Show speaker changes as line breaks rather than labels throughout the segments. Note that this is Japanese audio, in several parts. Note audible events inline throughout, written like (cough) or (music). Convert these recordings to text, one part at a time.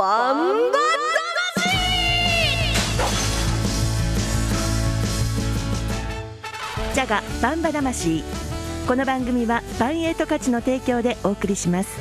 バンバ
ジャガバンバ魂。この番組はバンエイト価値の提供でお送りします。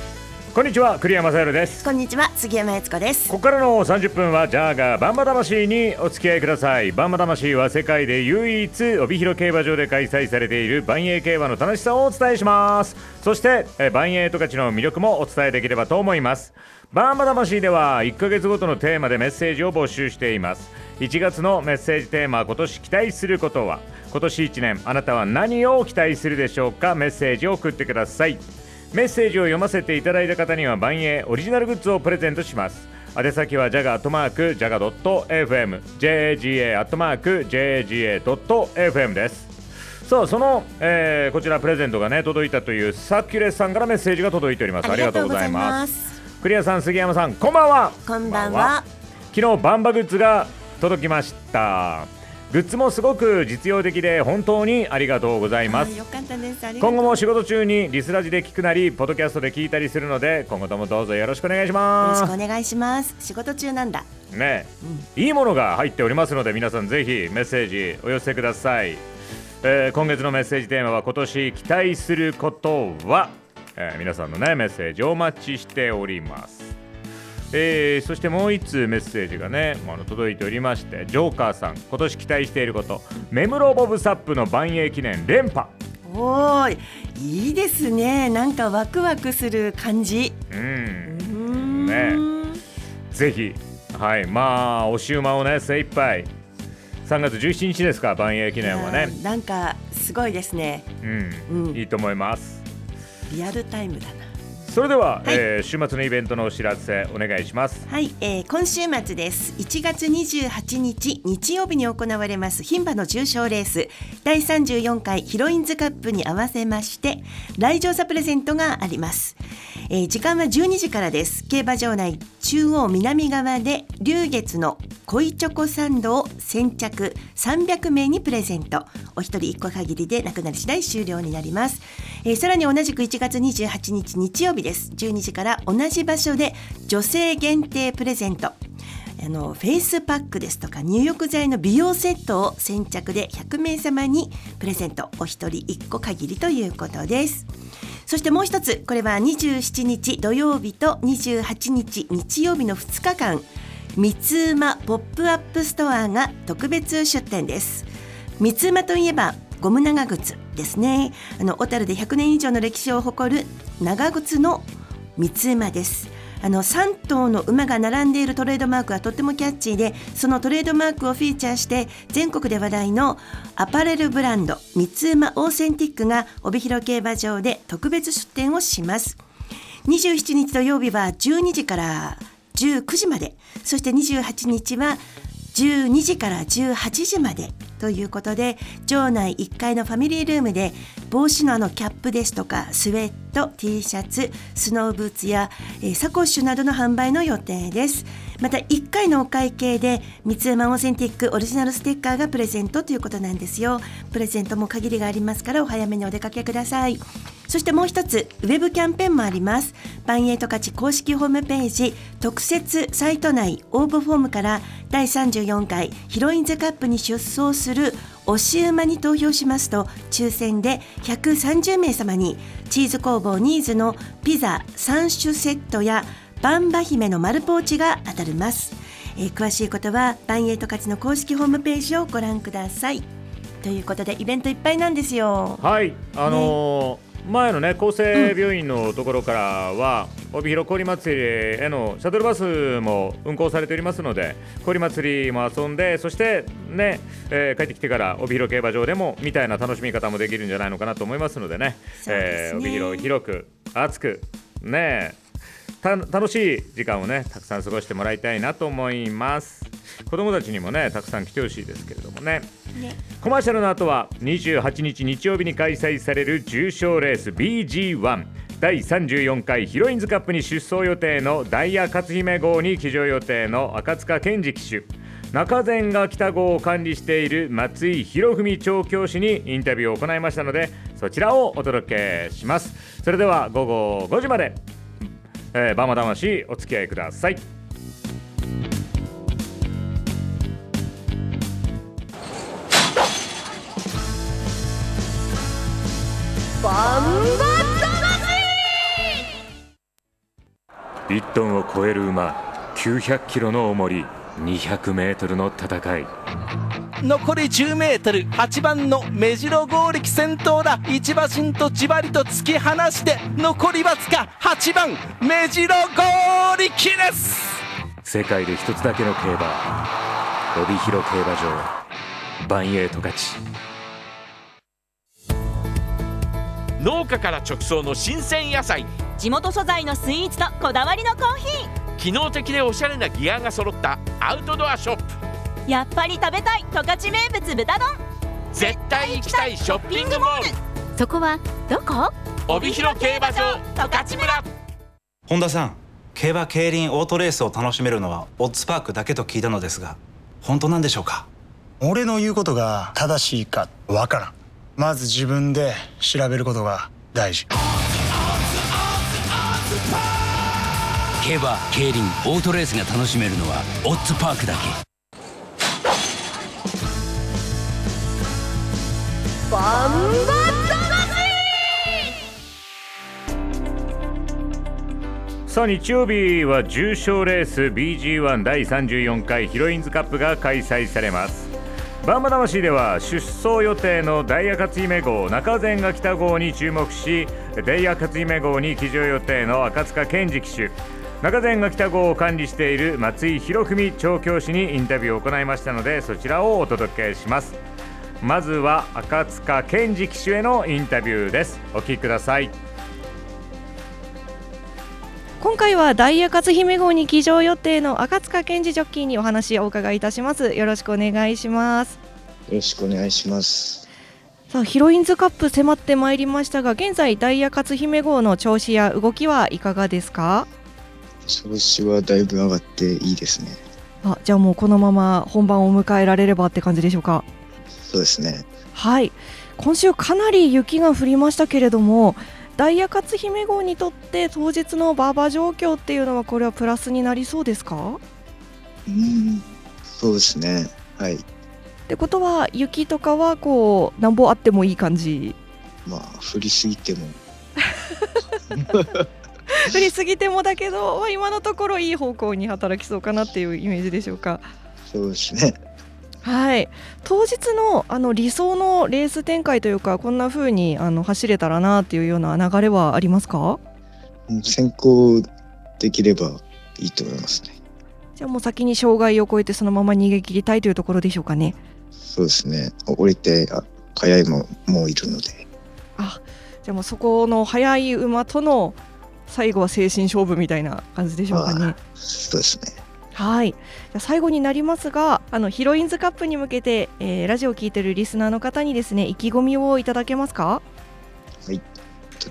こんにちは栗山雅宏です。
こんにちは杉山悦子です。
ここからの30分はジャーガーバンバ魂にお付き合いください。バンバ魂は世界で唯一帯広競馬場で開催されている万栄競馬の楽しさをお伝えします。そしてえ万栄十勝の魅力もお伝えできればと思いますバンバ魂では1ヶ月ごとのテーマでメッセージを募集しています。1月のメッセージテーマ今年期待することは。今年1年あなたは何を期待するでしょうか？メッセージを送ってください。メッセージを読ませていただいた方には万栄オリジナルグッズをプレゼントします。宛先はジャガアットマークジャガドット FM JAGA アットマーク JAGA ドット FM です。さあその、えーこちらプレゼントがね届いたというサキュレスさんからメッセージが届いております。ありがとうございます。クリアさん杉山さんこんばんは。
こんばんは。
昨日バンバグッズが届きました。グッズもすごく実用的で本当にありがとうございます。今後も仕事中にリスラジで聞くなりポッドキャストで聞いたりするので今後ともどうぞよろしくお願いし
よろ
ま
しくお願いします。仕事中なんだ。
すね。いいものが入っておりますので皆さんぜひメッセージお寄せください、えー今月のメッセージテーマは今年期待することは、えー皆さんのねメッセージをお待ちしております。えーそしてもう一通メッセージがねあの届いておりましてジョーカーさん今年期待していること。メムロボブサップの万栄記念連覇。
おーいいいですね。なんかワクワクする感じ。
うん。
うーん。
ね。ぜひはいまあ押し馬をね精一杯。3月17日ですか万栄記念はいね
なんかすごいですね。
うん、
うん。
いいと思います
リアルタイムだな。
それでは、
はい。
えー週末のイベントのお知らせお願いします。
はい、えー今週末です。1月28日日曜日に行われます牝馬の重賞レース。第34回ヒロインズカップに合わせまして来場者プレゼントがあります、えー時間は12時からです。競馬場内中央南側で龍月の恋チョコサンドを先着300名にプレゼント。お一人一個限りでなくなり次第終了になります、えーさらに同じく1月28日日曜日です。12時から同じ場所で女性限定プレゼント。あのフェイスパックですとか入浴剤の美容セットを先着で100名様にプレゼントお一人1個限りということです。そしてもう一つこれは27日土曜日と28日日曜日の2日間ミツウマポップアップストアが特別出店です。ミツウマといえばゴム長靴ですね。あの小樽で100年以上の歴史を誇る長靴のミツウマです。あの3頭の馬が並んでいるトレードマークはとってもキャッチーでそのトレードマークをフィーチャーして全国で話題のアパレルブランド三つ馬オーセンティックが帯広競馬場で特別出店をします。27日土曜日は12時から19時まで。そして28日は12時から18時まで。ということで場内1階のファミリールームで帽子のあのキャップですとかスウェット T シャツスノーブーツや、えーサコッシュなどの販売の予定です。また1回のお会計で三つ山オーセンティックオリジナルステッカーがプレゼントということなんですよ。プレゼントも限りがありますからお早めにお出かけください。そしてもう一つウェブキャンペーンもあります。バンエイト勝ち公式ホームページ特設サイト内応募フォームから第34回ヒロインズカップに出走する推し馬に投票しますと抽選で130名様にチーズ工房ニーズのピザ3種セットやバンバ姫の丸ポーチが当たります、えー詳しいことはバンエイト勝ちの公式ホームページをご覧ください。ということでイベントいっぱいなんですよ。
はい。あのー前のね厚生病院のところからは、帯広氷祭りへのシャトルバスも運行されておりますので氷祭りも遊んでそしてね、えー帰ってきてから帯広競馬場でもみたいな楽しみ方もできるんじゃないのかなと思いますのでね。
ですね。
えー帯広広く熱くねた楽しい時間をねたくさん過ごしてもらいたいなと思います。子供たちにもねたくさん来てほしいですけれどもね。
ね。
コマーシャルの後は28日日曜日に開催される重賞レース BG1 第34回ヒロインズカップに出走予定のダイヤ勝姫号に騎乗予定の赤塚健二騎手。中前が北号を管理している松井博文調教師にインタビューを行いましたのでそちらをお届けします。それでは午後5時まで、えー、バマ魂お付き合いください。
バンバ
1トンを超える馬900キロの重り200メートルの戦い。
残り10メートル。8番の目白剛力先頭だ。一馬身とじわりと突き放して残りわずか8番目白剛力です。
世界で一つだけの競馬帯広競馬場。バンエイト勝ち。
農家から直送の新鮮野菜。
地元素材のスイーツとこだわりのコーヒー。
機能的でおしゃれなギアが揃ったアウトドアショップ
やっぱり食べたい十勝名物豚丼。
絶対行きたいショッピングモール。
そこはどこ？
帯広競馬場十勝村。
本田さん競馬競輪オートレースを楽しめるのはオッズパークだけと聞いたのですが本当なんでしょうか？
俺の言うことが正しいかわからん。まず自分で調べることが大事。
競馬競輪オートレースが楽しめるのはオッズパークだけ
バンバ
さあ日曜日は重賞レース BG1 第34回ヒロインズカップが開催されます。バンバ魂では出走予定のダイヤ勝姫号中前が北号に注目しダイヤ勝姫号に騎乗予定の赤塚健二騎手。中前が北号を管理している松井博文調教師にインタビューを行いましたのでそちらをお届けします。まずは赤塚健二騎手へのインタビューです。お聞きください。
今回はダイヤ勝姫号に騎乗予定の赤塚健二ジョッキーにお話をお伺いいたします。よろしくお願いします。
よろしくお願いします。
さあヒロインズカップ迫ってまいりましたが現在ダイヤ勝姫号の調子や動きはいかがですか？
調子はだいぶ上がっていいですね。
あじゃあもうこのまま本番を迎えられればって感じでしょうか？
そうですね。
はい。今週かなり雪が降りましたけれどもダイヤ勝姫号にとって当日の馬場状況っていうのはこれはプラスになりそうですか？
うんそうですね。はい。
ってことは雪とかはこうなんぼあってもいい感じ？
まあ降りすぎても。(laughs)
降りすぎてもだけど、まあ、今のところいい方向に働きそうかなっていうイメージでしょうか？
そうですね
はい。当日のあの理想のレース展開というかこんな風にあの走れたらなっていうような流れはありますか？
先行できればいいと思いますね。
じゃあもう先に障害を越えてそのまま逃げ切りたいというところでしょうかね。
そうですね。降りてあ速いももういるので。
あじゃあもうそこの速い馬との最後は精神勝負みたいな感じでしょうかね。
そうですね
はい、じゃあ最後になりますがあのヒロインズカップに向けて、えー、ラジオを聞いてるリスナーの方にですね意気込みをいただけますか？
はい。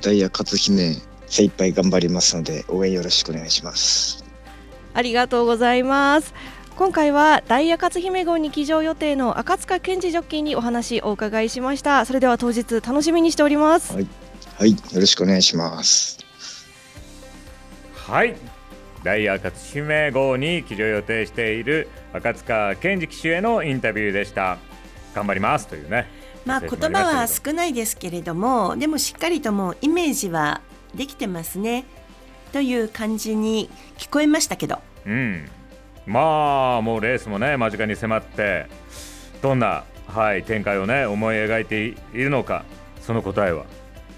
ダイヤ勝姫精一杯頑張りますので応援よろしくお願いします。
ありがとうございます。今回はダイヤ勝姫号に騎乗予定の赤塚健二ジョッキーにお話をお伺いしました。それでは当日楽しみにしております。
はい、はい、よろしくお願いします。
はいダイヤ勝姫号に騎乗予定している赤塚健二騎手へのインタビューでした。頑張りますというね
まあ言葉は少ないですけれどもでもしっかりともイメージはできてますね。という感じに聞こえましたけど。
うん。まあもうレースもね間近に迫ってどんな、はい、展開をね思い描いているのかその答えは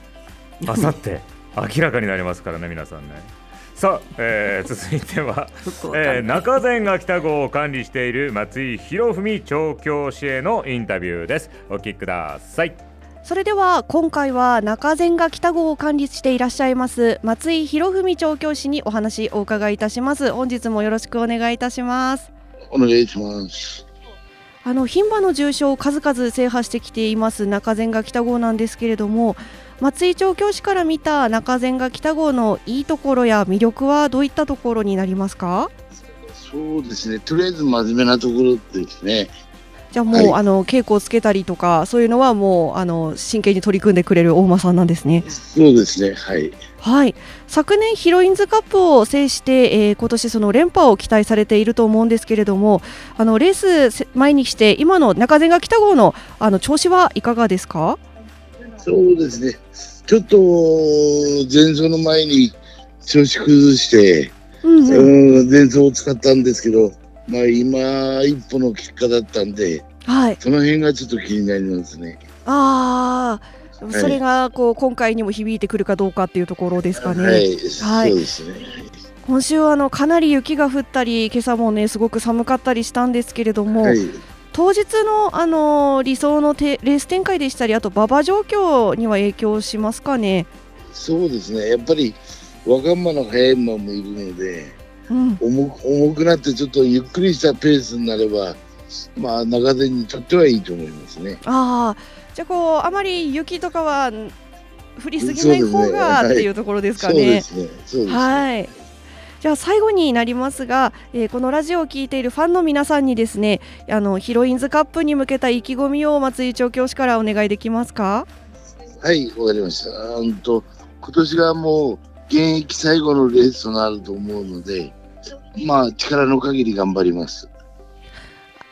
(laughs) あさって明らかになりますからね皆さんね。さあ、えー、(laughs) 続いては、えー、中前が北号を管理している松井博文調教師へのインタビューです。お聞きください。
それでは今回は中前が北号を管理していらっしゃいます松井博文調教師にお話お伺いいたします。本日もよろしくお願いいたします。
お願いします。
あの牝馬の重賞を数々制覇してきています中前が北号なんですけれども松井調教師から見た中前が北号のいいところや魅力はどういったところになりますか？
そうですね。とりあえず真面目なところですね。
じゃあもう、はい、あの稽古をつけたりとかそういうのはもうあの真剣に取り組んでくれる大間さんなんですね。
そうですね。はい。
はい。昨年ヒロインズカップを制して、えー、今年その連覇を期待されていると思うんですけれどもあのレース前にして今の中前が北号のあの調子はいかがですか？
そうですね。ちょっと前走の前に調子崩して、
うんうん
うん前走を使ったんですけど、まあ今一歩の結果だったんで、
はい
その辺がちょっと気になりますね。
ああ、
い
それがこう今回にも響いてくるかどうかっていうところですかね。
はい、
はい
そうですね。
今週はあのかなり雪が降ったり、今朝もねすごく寒かったりしたんですけれども、
はい、
当日のあの理想のてレース展開でしたり、あと馬場状況には影響しますかね？
そうですね。やっぱり若馬の速い馬もいるので、
うん、
重く重くなってちょっとゆっくりしたペースになれば、まあ中手にとってはいいと思いますね。
ああ、じゃあこうあまり雪とかはん降りすぎない方がっていうところですかね。
すね。そうですね。
はい。じゃあ最後になりますが、えーこのラジオを聞いているファンの皆さんにですね、あのヒロインズカップに向けた意気込みを松井調教師からお願いできますか？
はい、わかりました。うんと今年がもう現役最後のレースとなると思うので、まあ力の限り頑張ります。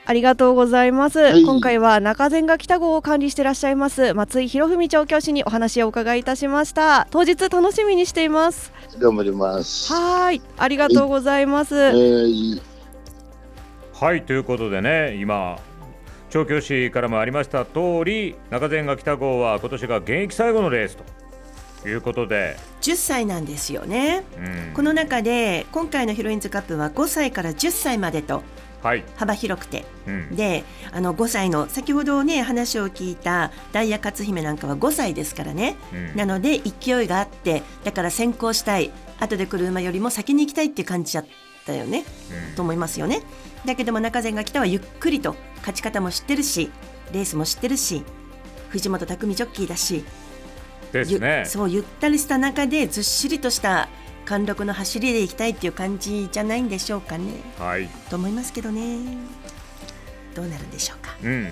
ありがとうございます。
はい
今回は中前が北郷を管理していらっしゃいます松井博文調教師にお話をお伺いいたしました。当日楽しみにしています。
頑張ります。
はーい、ありがとうございます。
えー
はいということでね今調教師からもありました通り中前が北郷は今年が現役最後のレースということで、
10歳なんですよね。
うん
この中で今回のヒロインズカップは5歳から10歳までと
はい、
幅広くて。
うん、
であの5歳の先ほどね話を聞いたダイヤ勝姫なんかは5歳ですからね、
うん。
なので勢いがあってだから先行したい。後で来る馬よりも先に行きたいっていう感じだったよね、と思いますよね。だけども中前が来たはゆっくりと勝ち方も知ってるしレースも知ってるし藤本匠ジョッキーだし
ですね。
ゆそうゆったりした中でずっしりとした貫禄の走りで行きたいっていう感じじゃないんでしょうかね。
はい、
と思いますけどね。どうなるんでしょうか。
うん、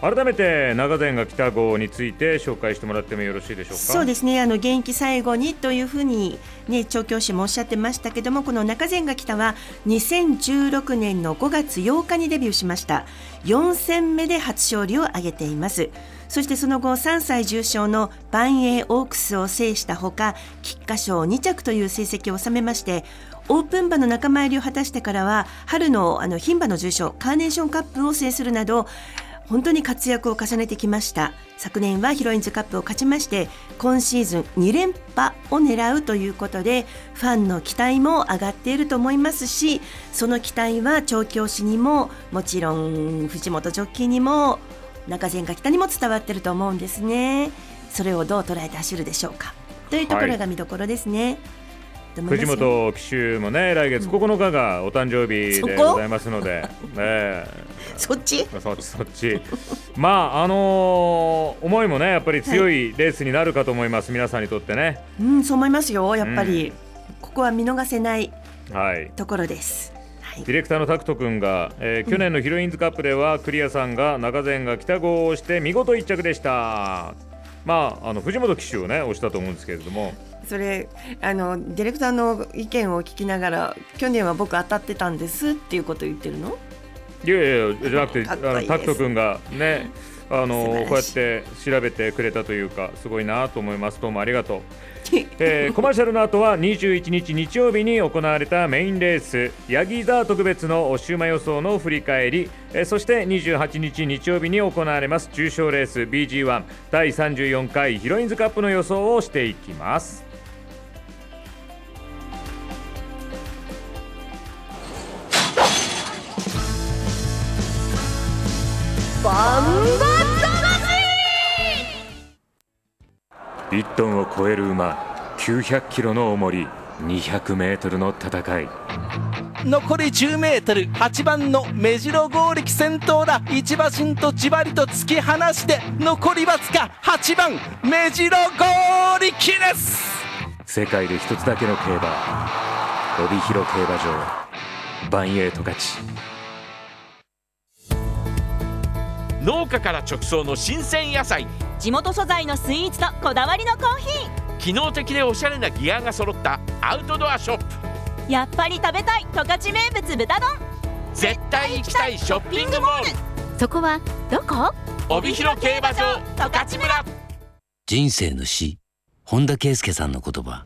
改めて中前が北郷について紹介してもらってもよろしいでしょうか？
そうですね。あの現役最後にというふうに、ね、調教師もおっしゃってましたけどもこの中前が来たは2016年の5月8日にデビューしました。4戦目で初勝利を挙げています。そしてその後3歳重賞の万栄オークスを制したほか菊花賞2着という成績を収めましてオープン馬の仲間入りを果たしてからは春のあの牝馬の重賞カーネーションカップを制するなど本当に活躍を重ねてきました。昨年はヒロインズカップを勝ちまして今シーズン2連覇を狙うということでファンの期待も上がっていると思いますしその期待は調教師にももちろん藤本ジョッキーにも中前が北にも伝わってると思うんですね。それをどう捉えて走るでしょうか。というところが見どころですね、と思い
藤本騎手もね来月9日がお誕生日でございますので、ね (laughs)
そっち？
そっちそっち。まああのー思いもねやっぱり強いレースになるかと思います、皆さんにとってね。
うんそう思いますよやっぱり、
うん。
ここは見逃せない
はい。
ところです。
ディレクターのタクト君が、えー去年のヒロインズカップではクリアさんが中前が北郷をして見事1着でした。まああの藤本騎手をね押したと思うんですけれども
それあのディレクターの意見を聞きながら去年は僕当たってたんですっていうことを言ってるの？
いやいやいやじゃなくてあのタクト君がねあのこうやって調べてくれたというかすごいなと思います。どうもありがとう、(laughs) えーコマーシャルの後は21日日曜日に行われたメインレースヤギ座特別のシウマ予想の振り返り、えーそして28日日曜日に行われます重賞レース BG1 第34回ヒロインズカップの予想をしていきます
バンバ
1トンを超える馬900キロの重り200メートルの戦い。
残り 10m8 番の目白剛力先頭だ。一馬身とじわりと突き放して残りわずか8番目白剛力です。
世界で一つだけの競馬帯広競馬場。バンエイト勝ち
農家から直送の新鮮野菜。
地元素材のスイーツとこだわりのコーヒ
機能的でおしゃれなギアが揃ったアウトドアショップ。
ーやっぱり食べたい十勝名物豚丼。
絶対行きたいショッピングモール。
そこはどこ？
帯広競馬場十勝村。
人生の死本田圭佑さんの言葉。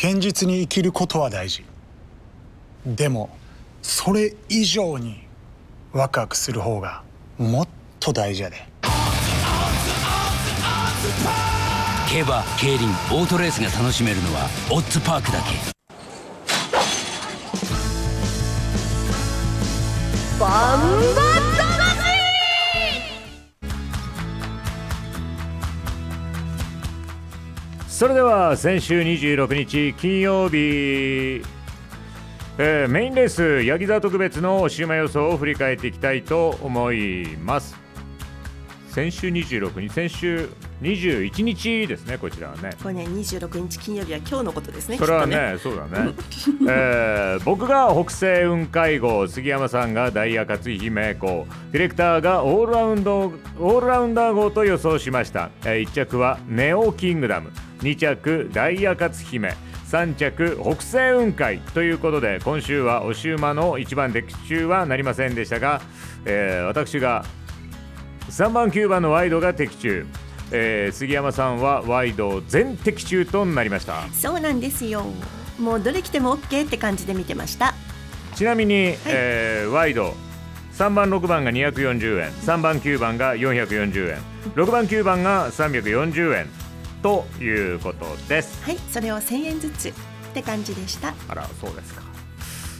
堅実に生きることは大事。でもそれ以上にワクワクする方がもっと大事やで。
競馬競輪オートレースが楽しめるのはオッズパークだけ。
バンバ
それでは先週26日金曜日、えーメインレースヤギ座特別の週間予想を振り返っていきたいと思います。先週26日先週21日ですねこちらはね。
これね26日金曜日は今日のことですね
それは
きっと
ね。そうだね、えー僕が北西雲海号杉山さんがダイヤ勝姫号ディレクターがオールラウンドオールラウンダー号と予想しました、え1着はネオキングダム2着ダイヤ勝姫3着北西雲海ということで今週はお週馬の一番的中はなりませんでしたが、えー私が3番9番のワイドが的中、えー杉山さんはワイド全的中となりました。
そうなんですよ。もうどれ来ても OK って感じで見てました。
ちなみに、えーワイド3番6番が240円3番9番が440円6番9番が340円ということです。
はいそれを1000円ずつって感じでした。
あらそうですか。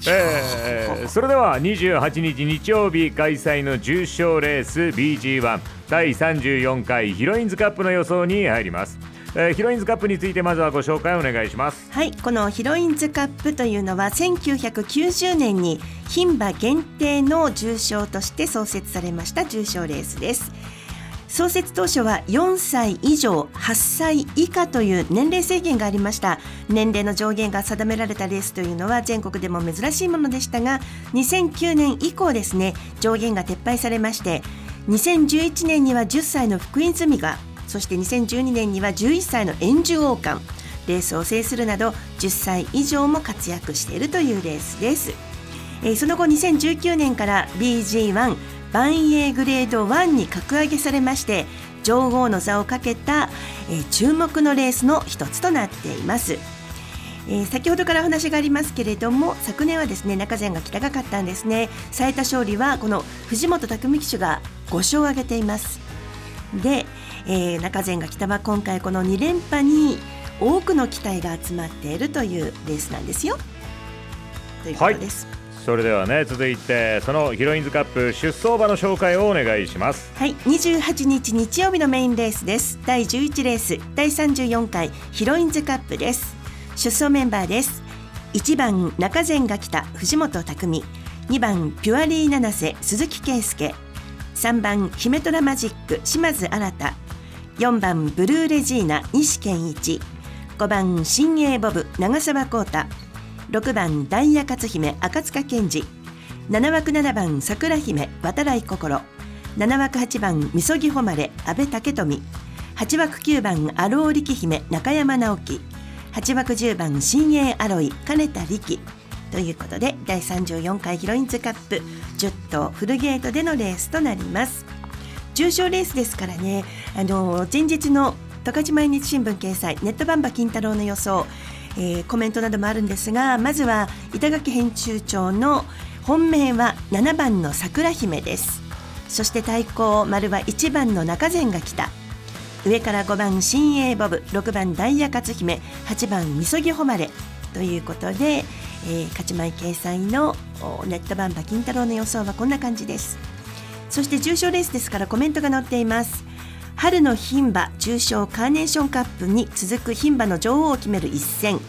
えー (laughs) それでは28日日曜日開催の重賞レース BG1 第34回ヒロインズカップの予想に入ります、えーヒロインズカップについてまずはご紹介お願いします。
はいこのヒロインズカップというのは1990年に牝馬限定の重賞として創設されました重賞レースです創設当初は4歳以上8歳以下という年齢制限がありました。年齢の上限が定められたレースというのは全国でも珍しいものでしたが2009年以降ですね上限が撤廃されまして2011年には10歳の福井住がそして2012年には11歳の円珠王冠レースを制するなど10歳以上も活躍しているというレースです、えーその後2019年から BG1 万栄グレード1に格上げされまして女王の座をかけた、えー注目のレースの一つとなっています。えー先ほどからお話がありますけれども昨年はですね中前が北がかったんですね。最多勝利はこの藤本匠騎手が5勝を挙げています。で、えー中前が北は今回この2連覇に多くの期待が集まっているというレースなんですよ。ということです、
それではね続いてそのヒロインズカップ出走馬の紹介をお願いします。
はい、28日日曜日のメインレースです。第11レース、第34回ヒロインズカップです。出走メンバーです。1番中前が来た藤本匠、2番ピュアリー七瀬鈴木圭介、3番姫虎マジック島津新、4番ブルーレジーナ西健一、5番新鋭ボブ長澤浩太、6番ダイヤ勝姫赤塚健二、7枠7番桜姫渡来心。7枠8番みそぎ誉れ阿部武富。8枠9番アロー力姫中山直樹。8枠10番新鋭アロイ金田力。ということで第34回ヒロインズカップ。10頭フルゲートでのレースとなります。重賞レースですからね。あの前日の十勝毎日新聞掲載ネットバンバ金太郎の予想、えーコメントなどもあるんですがまずは板垣編集長の本命は7番の桜姫です。そして対抗丸は1番の中前が来た。上から5番新鋭ボブ6番ダイヤ勝姫8番みそぎ誉れ。ということで、えー勝ち前掲載のネットバンバ金太郎の予想はこんな感じです。そして重賞レースですからコメントが載っています。春の牝馬重賞カーネーションカップに続く牝馬の女王を決める一戦。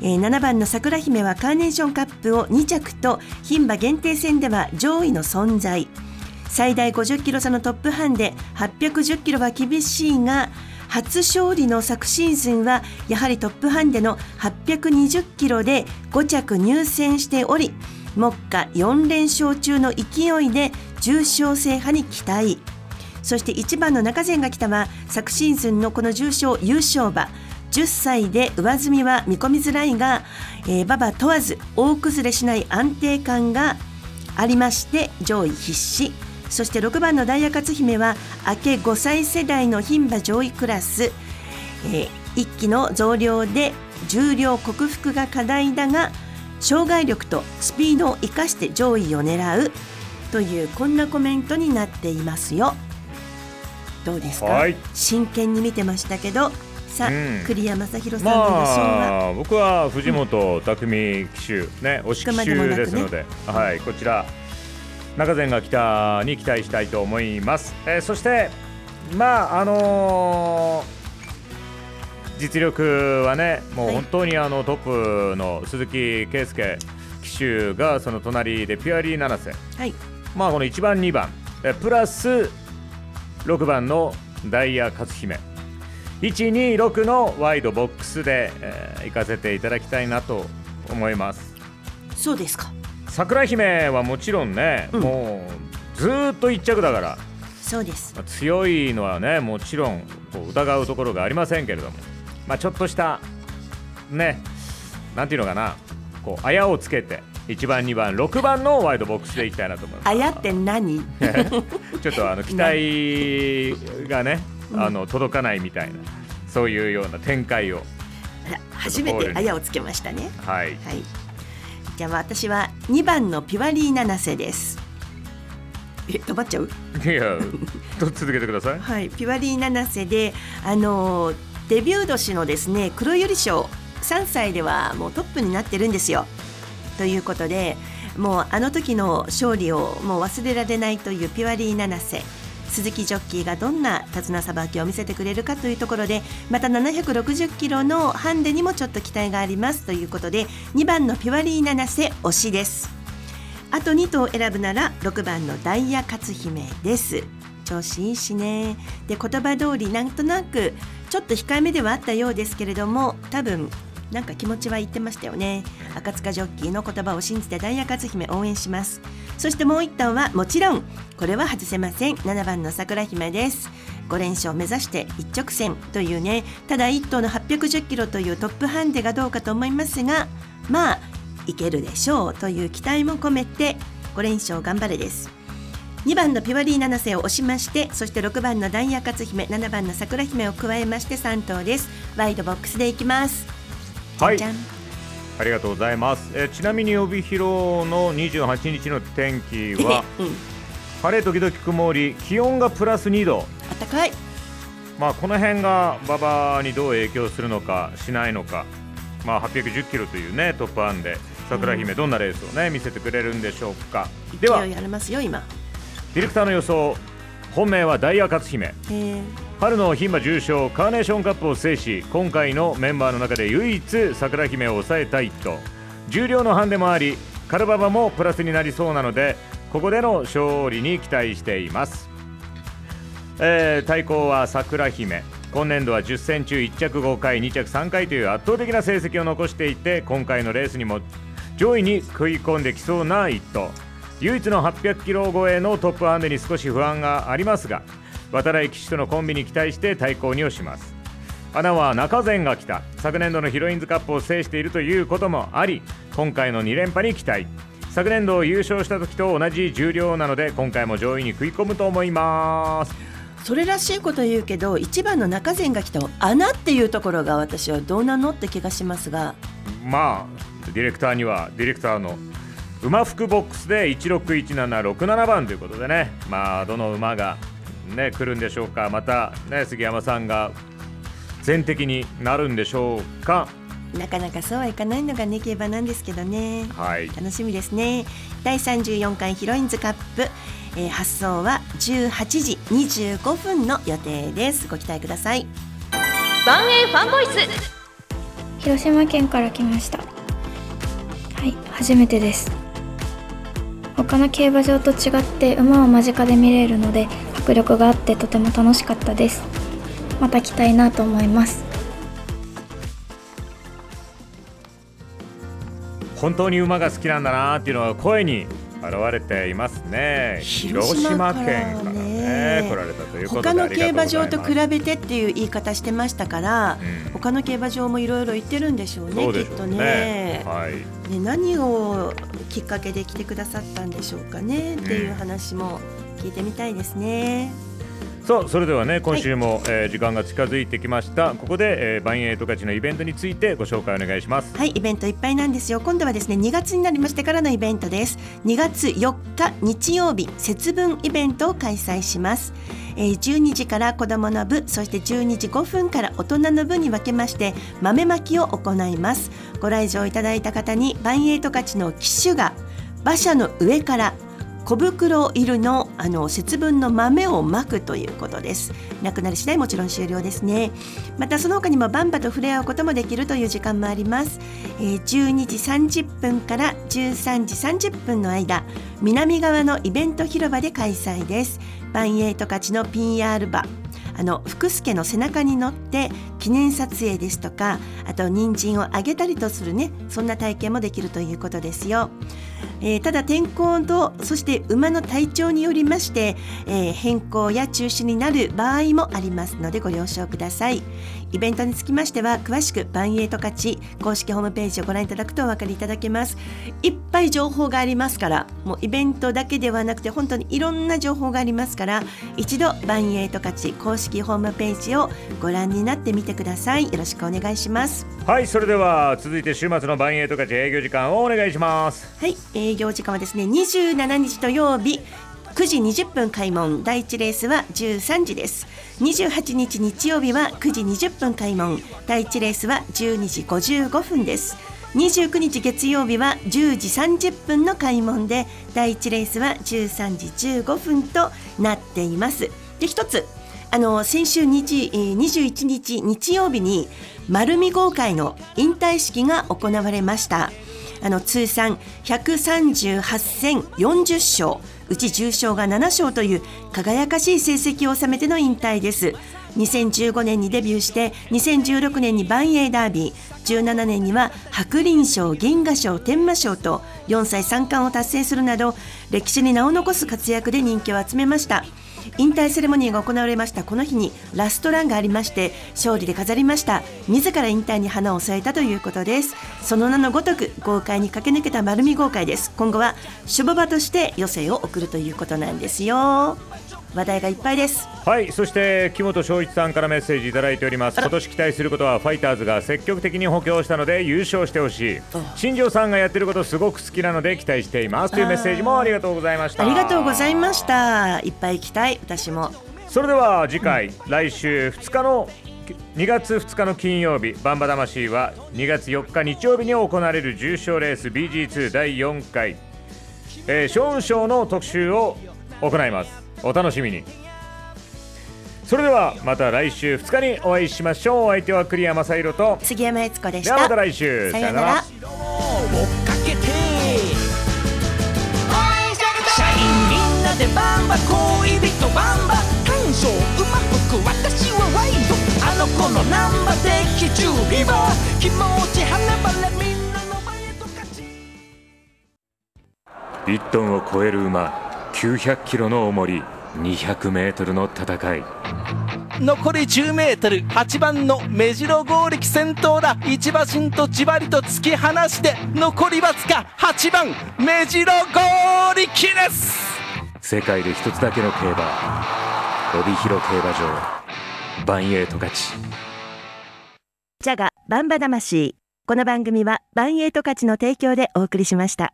えー7番の桜姫はカーネーションカップを2着と牝馬限定戦では上位の存在。最大50キロ差のトップハンデ810キロは厳しいが初勝利の昨シーズンはやはりトップハンデの820キロで5着入選しており目下4連勝中の勢いで重賞制覇に期待。そして1番の中前が来たは昨シーズンのこの重賞優勝馬。10歳で上積みは見込みづらいが、えー馬場問わず大崩れしない安定感がありまして上位必至。そして6番のダイヤ勝姫は明け5歳世代の牝馬上位クラス、えー1機の増量で重量克服が課題だが障害力とスピードを生かして上位を狙う。というこんなコメントになっていますよ。どうですか、
はい。
真剣に見てましたけどさあ、
うん。
栗山正宏さんの予想は、
まあ僕は藤本匠騎手ね推し騎手
で
すので、はいこちら中前が北に期待したいと思います、えーそしてまああのー実力はねもう本当にあのトップの鈴木圭介騎手がその隣でピュアリー七瀬。
はい。
まあこの1番2番。えプラス6番のダイヤ勝姫。126のワイドボックスで、えー行かせていただきたいなと思います。
そうですか。
桜姫はもちろんね、もうずーっと1着だから。
そうです。
まあ強いのはねもちろんこう疑うところがありませんけれども、まあ、ちょっとしたねなんていうのかな。こうあやをつけて1番2番6番のワイドボックスでいきたいなと思います。
あやって何？(laughs)
ちょっとあの期待がね、あの届かないみたいなそういうような展開を。(laughs)
初めてあやをつけましたね。
はい。
はい。じゃあ私は2番のピュアリー七瀬です。え止まっちゃう？
いやと続けてください？
はい、ピュアリー七瀬で、あのーデビュー年のですね黒百合賞3歳ではもうトップになってるんですよ。ということでもうあの時の勝利をもう忘れられないというピュアリー七瀬鈴木ジョッキーがどんな手綱さばきを見せてくれるかというところでまた760キロのハンデにもちょっと期待がありますということで2番のピュアリー七瀬推しです。あと2頭選ぶなら6番のダイヤ勝姫です調子いいしねで言葉通りなんとなくちょっと控えめではあったようですけれども多分なんか気持ちは言ってましたよね。赤塚ジョッキーの言葉を信じてダイヤ勝姫応援します。そしてもう1頭はもちろんこれは外せません。7番の桜姫です。5連勝を目指して一直線というねただ1頭の810キロというトップハンデがどうかと思いますがまあいけるでしょうという期待も込めて5連勝頑張れです。2番のピュアリー七瀬を押しましてそして6番のダイヤ勝姫7番の桜姫を加えまして3頭です。ワイドボックスでいきます。
はい。ありがとうございます、えーちなみに帯広の28日の天気は
うん。
晴れ時々曇り気温がプラス2度。
暖かい。
まあこの辺が馬場にどう影響するのかしないのか。まあ810キロというねトップアンで桜姫どんなレースをね見せてくれるんでしょうか。では
勢いありますよ今。
ディレクターの予想。本命はダイヤ勝姫。
えー
春の牝馬重賞カーネーションカップを制し今回のメンバーの中で唯一桜姫を抑えた一頭重量のハンデもありカルババもプラスになりそうなのでここでの勝利に期待しています、えー対抗は桜姫。今年度は10戦中1着5回2着3回という圧倒的な成績を残していて今回のレースにも上位に食い込んできそうな一頭唯一の800キロ超えのトップハンデに少し不安がありますが渡来騎手とのコンビに期待して対抗にをします。穴は中前が来た。昨年度のヒロインズカップを制しているということもあり今回の2連覇に期待。昨年度優勝した時と同じ重量なので今回も上位に食い込むと思います。
それらしいこと言うけど1番の中前が来た穴っていうところが私はどうなのって気がしますが。
まあディレクターにはディレクターの馬服ボックスで161767番ということでね。まあどの馬がね来るんでしょうか。またね杉山さんが全敵になるんでしょうか。
なかなかそうはいかないのがね競馬なんですけどね。
はい。
楽しみですね。第34回ヒロインズカップ、えー発送は18時25分の予定です。ご期待ください。
万栄ファンボイス。
広島県から来ました。はい初めてです他の競馬場と違って馬を間近で見れるので迫力があってとても楽しかったです。また来たいなと思います。
本当に馬が好きなんだなっていうのは声に現れていますね。広島県からね。来られたということで
他の競馬場と比べてっていう言い方してましたから、他の競馬場もいろいろ行ってるんでしょうね
そうでしょう
きっとね。
ねはい。
ね何をきっかけで来てくださったんでしょうかねっていう話も聞いてみたいですね。
さあそれではね今週も、えー時間が近づいてきました。ここで、えー、バンエイト勝ちのイベントについてご紹介お願いします。
はいイベントいっぱいなんですよ。今度はですね2月になりましてからのイベントです。2月4日日曜日節分イベントを開催します。えー12時から子どもの部そして12時5分から大人の部に分けまして豆まきを行います。ご来場いただいた方にバンエイト勝ちの機種が馬車の上から小袋入りのあの節分の豆をまくということです。なくなり次第もちろん終了ですね。またその他にもバンバと触れ合うこともできるという時間もあります、えー12時30分から13時30分の間南側のイベント広場で開催です。バンエイト勝ちの PR 馬あの福助の背中に乗って記念撮影ですとかあと人参をあげたりとするねそんな体験もできるということですよ、えーただ天候とそして馬の体調によりまして、えー変更や中止になる場合もありますのでご了承ください。イベントにつきましては詳しくバンエイト勝ち公式ホームページをご覧いただくとお分かりいただけます。いっぱい情報がありますからもうイベントだけではなくて本当にいろんな情報がありますから一度バンエイト勝ち公式ホームページをご覧になってみてください。よろしくお願いします。
はいそれでは続いて週末のバンエイト勝ち営業時間をお願いします。
はい営業時間はですね27日土曜日9時20分開門。第1レースは13時です。28日日曜日は9時20分開門。第1レースは12時55分です。29日月曜日は10時30分の開門で第1レースは13時15分となっています。で一つあの先週日、21日日曜日に丸見号会の引退式が行われました。あの通算138戦40勝うち重賞が7勝という輝かしい成績を収めての引退です。2015年にデビューして2016年に万栄ダービー17年には白輪賞銀河賞天満賞と4歳三冠を達成するなど歴史に名を残す活躍で人気を集めました。引退セレモニーが行われましたこの日にラストランがありまして勝利で飾りました。自ら引退に花を添えたということです。その名のごとく豪快に駆け抜けた丸見豪快です。今後は守護場として余生を送るということなんですよ。話題がいっぱいです。
はいそして木本翔一さんからメッセージいただいております。今年期待することはファイターズが積極的に補強したので優勝してほしい。新庄さんがやってることすごく好きなので期待しています。というメッセージもありがとうございました。
ありがとうございました。いっぱい行きたい私も。
それでは次回、来週2日の2月2日の金曜日バンバ魂は2月4日日曜日に行われる重賞レース BG2 第4回、えー、ショーン賞の特集を行いますお楽しみに。それではまた来週2日にお会いしましょう。お相手は栗山正宏と。
杉山悦子でした。
ではまた来週。
さようなら。
社員みんなでバンバ恋人バンバ。感傷馬服私はワイド。あの子のナンバ的中リバー気持ち晴れ晴れみんなの前と勝ち。
1トンを超える馬900キロの重り200メートルの戦い。
残り 10m8 番の目白剛力先頭だ。一馬身とじわりと突き放して残りわずか8番目白剛力です。
世界で一つだけの競馬帯広競馬場。バンエイト勝ち。
ジャガバンバ魂。この番組はバンエイト勝ちの提供でお送りしました